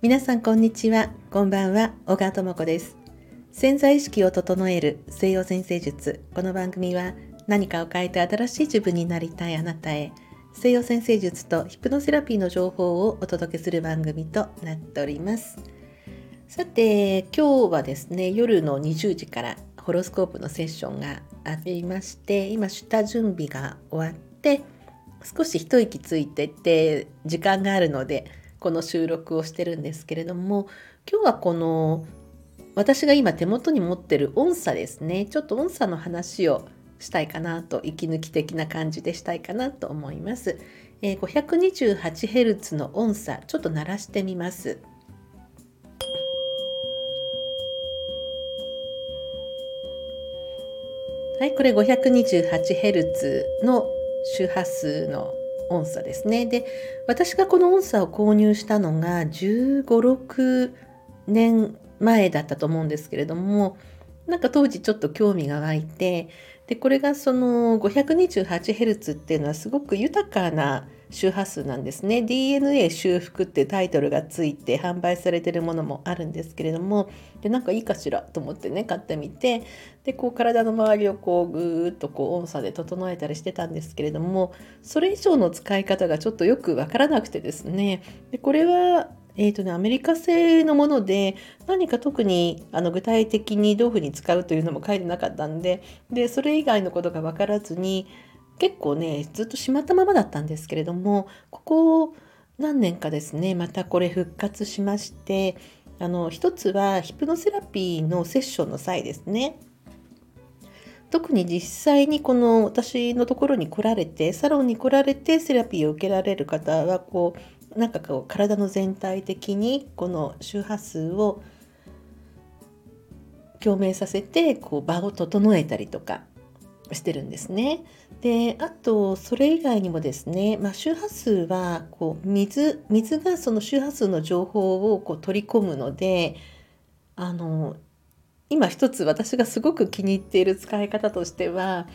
皆さんこんにちは。こんばんは。小川智子です。潜在意識を整える西洋先生術。この番組は何かを変えて新しい自分になりたいあなたへ西洋先生術とヒプノセラピーの情報をお届けする番組となっております。さて今日はですね夜の20時からホロスコープのセッションがありまして今下準備が終わって少し一息ついてて時間があるのでこの収録をしてるんですけれども今日はこの私が今手元に持ってる音差ですね。ちょっと音差の話をしたいかなと息抜き的な感じでしたいかなと思います、えー、528Hz の音差ちょっと鳴らしてみます。はいこれ 528Hz の周波数の音差ですね。で私がこの音差を購入したのが1 5 6年前だったと思うんですけれどもなんか当時ちょっと興味が湧いてでこれがその 528Hz っていうのはすごく豊かな周波数なんですね。DNA 修復ってタイトルがついて販売されてるものもあるんですけれどもでなんかいいかしらと思ってね買ってみてでこう体の周りをこうぐーっとこう音差で整えたりしてたんですけれどもそれ以上の使い方がちょっとよくわからなくてですね。でこれはえーとね、アメリカ製のもので何か特にあの具体的にどういうふうに使うというのも書いてなかったんででそれ以外のことが分からずに結構ねずっとしまったままだったんですけれどもここ何年かですねまたこれ復活しましてあの一つはヒプノセラピーのセッションの際ですね。特に実際にこの私のところに来られてサロンに来られてセラピーを受けられる方はこうなんかこう体の全体的にこの周波数を共鳴させてこう場を整えたりとかしてるんですね。であとそれ以外にもですね、まあ、周波数はこう水水がその周波数の情報をこう取り込むのであの今一つ私がすごく気に入っている使い方としては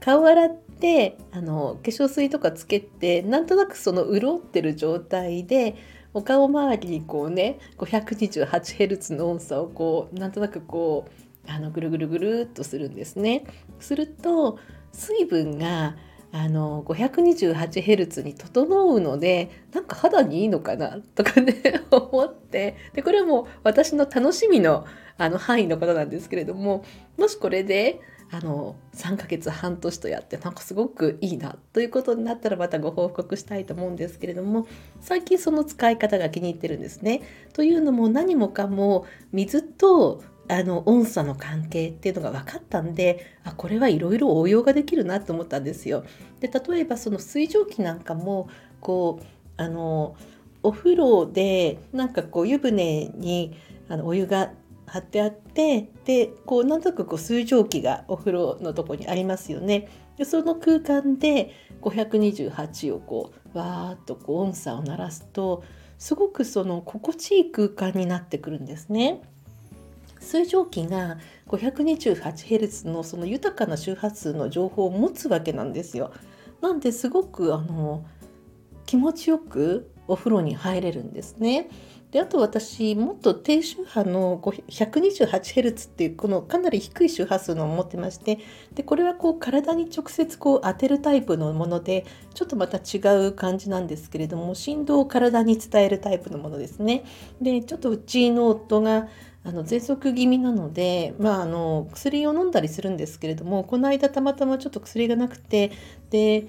顔洗ってあの化粧水とかつけてなんとなくその潤ってる状態でお顔周りにこうね 528Hz の音差をこうなんとなくこうあのぐるぐるぐるっとするんですね。すると水分があの 528Hz に整うのでなんか肌にいいのかな？とかね 思ってでこれはもう私の楽しみのあの範囲のことなんですけれどももしこれであの3ヶ月半年とやってなんかすごくいいなということになったらまたご報告したいと思うんですけれども最近その使い方が気に入ってるんですね。というのも何もかも水とあの音差の関係っていうのが分かったんであこれはいろいろ応用ができるなと思ったんですよ。で例えばその水蒸気なんかもこうあのお風呂でなんかこう湯船にあのお湯が張ってあってでこうなんとなくこう水蒸気がお風呂のとこにありますよね。でその空間で528をこうわーっとこう音差を鳴らすとすごくその心地いい空間になってくるんですね。水蒸気が 528Hz のその豊かな周波数の情報を持つわけなんですよ。なんですごくあの気持ちよくお風呂に入れるんですね。であと私もっと低周波の 128Hz っていうこのかなり低い周波数のを持ってましてでこれはこう体に直接こう当てるタイプのものでちょっとまた違う感じなんですけれども振動を体に伝えるタイプのものですね。でちょっとうちの夫があの喘息気味なので、まあ、あの薬を飲んだりするんですけれどもこの間たまたまちょっと薬がなくてで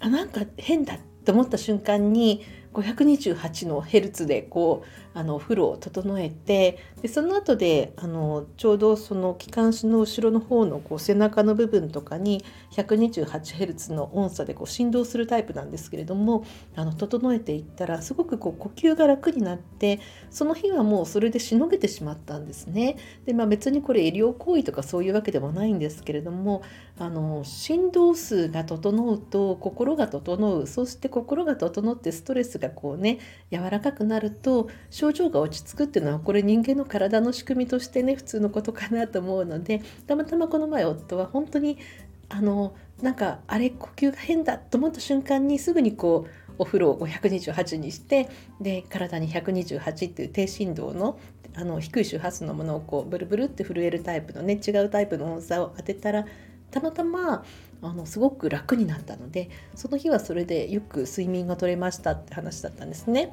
あなんか変だって思った瞬間に528のヘルツでこうあのお風呂を整えてでその後であのちょうどその気管支の後ろの方のこう背中の部分とかに 128Hz の音差でこう振動するタイプなんですけれどもあの整えていったらすごくこう呼吸が楽になってその日はもうそれでしのげてしまったんですね。でまあ、別にこれ医療行為とかそういうわけでもないんですけれどもあの振動数が整うと心が整うそして心が整ってストレスがこうね柔らかくなると症状が落ち着くっていうのはこれ人間の体の仕組みとしてね普通のことかなと思うのでたまたまこの前夫は本当にあのなんかあれ呼吸が変だと思った瞬間にすぐにこうお風呂を128にしてで体に128っていう低振動のあの低い周波数のものをこうブルブルって震えるタイプのね違うタイプの音差を当てたらたまたまあのすごく楽になったのでその日はそれでよく睡眠が取れましたって話だったんですね。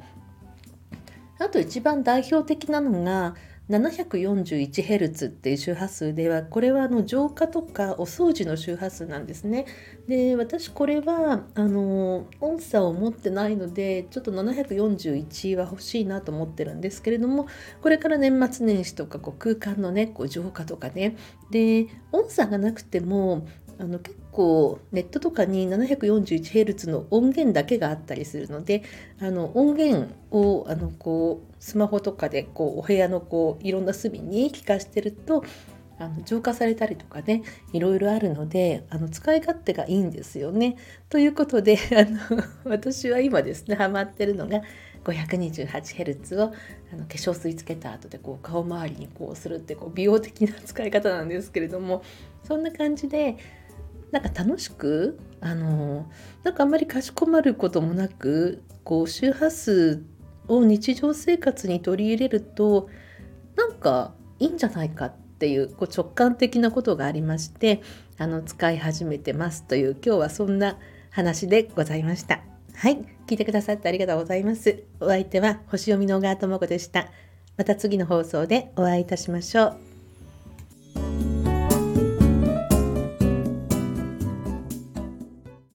あと一番代表的なのが 741Hz っていう周波数ではこれはあの浄化とかお掃除の周波数なんですね。で私これはあの音差を持ってないのでちょっと741は欲しいなと思ってるんですけれどもこれから年末年始とかこう空間のねこう浄化とかねで音差がなくてもあの結構ネットとかに 741Hz の音源だけがあったりするのであの音源をあのこうスマホとかでこうお部屋のこういろんな隅に聞かしてるとあの浄化されたりとかねいろいろあるのであの使い勝手がいいんですよね。ということであの 私は今ですねハマってるのが 528Hz をあの化粧水つけた後でこう顔周りにこうするってこう美容的な使い方なんですけれどもそんな感じでなんか楽しくあのなんかあんまりかしこまることもなくこう周波数を日常生活に取り入れるとなんかいいんじゃないかっていうこう直感的なことがありましてあの使い始めてますという今日はそんな話でございました。はい、聞いてくださってありがとうございます。お相手は星読みの小川智子でした。また次の放送でお会いいたしましょう。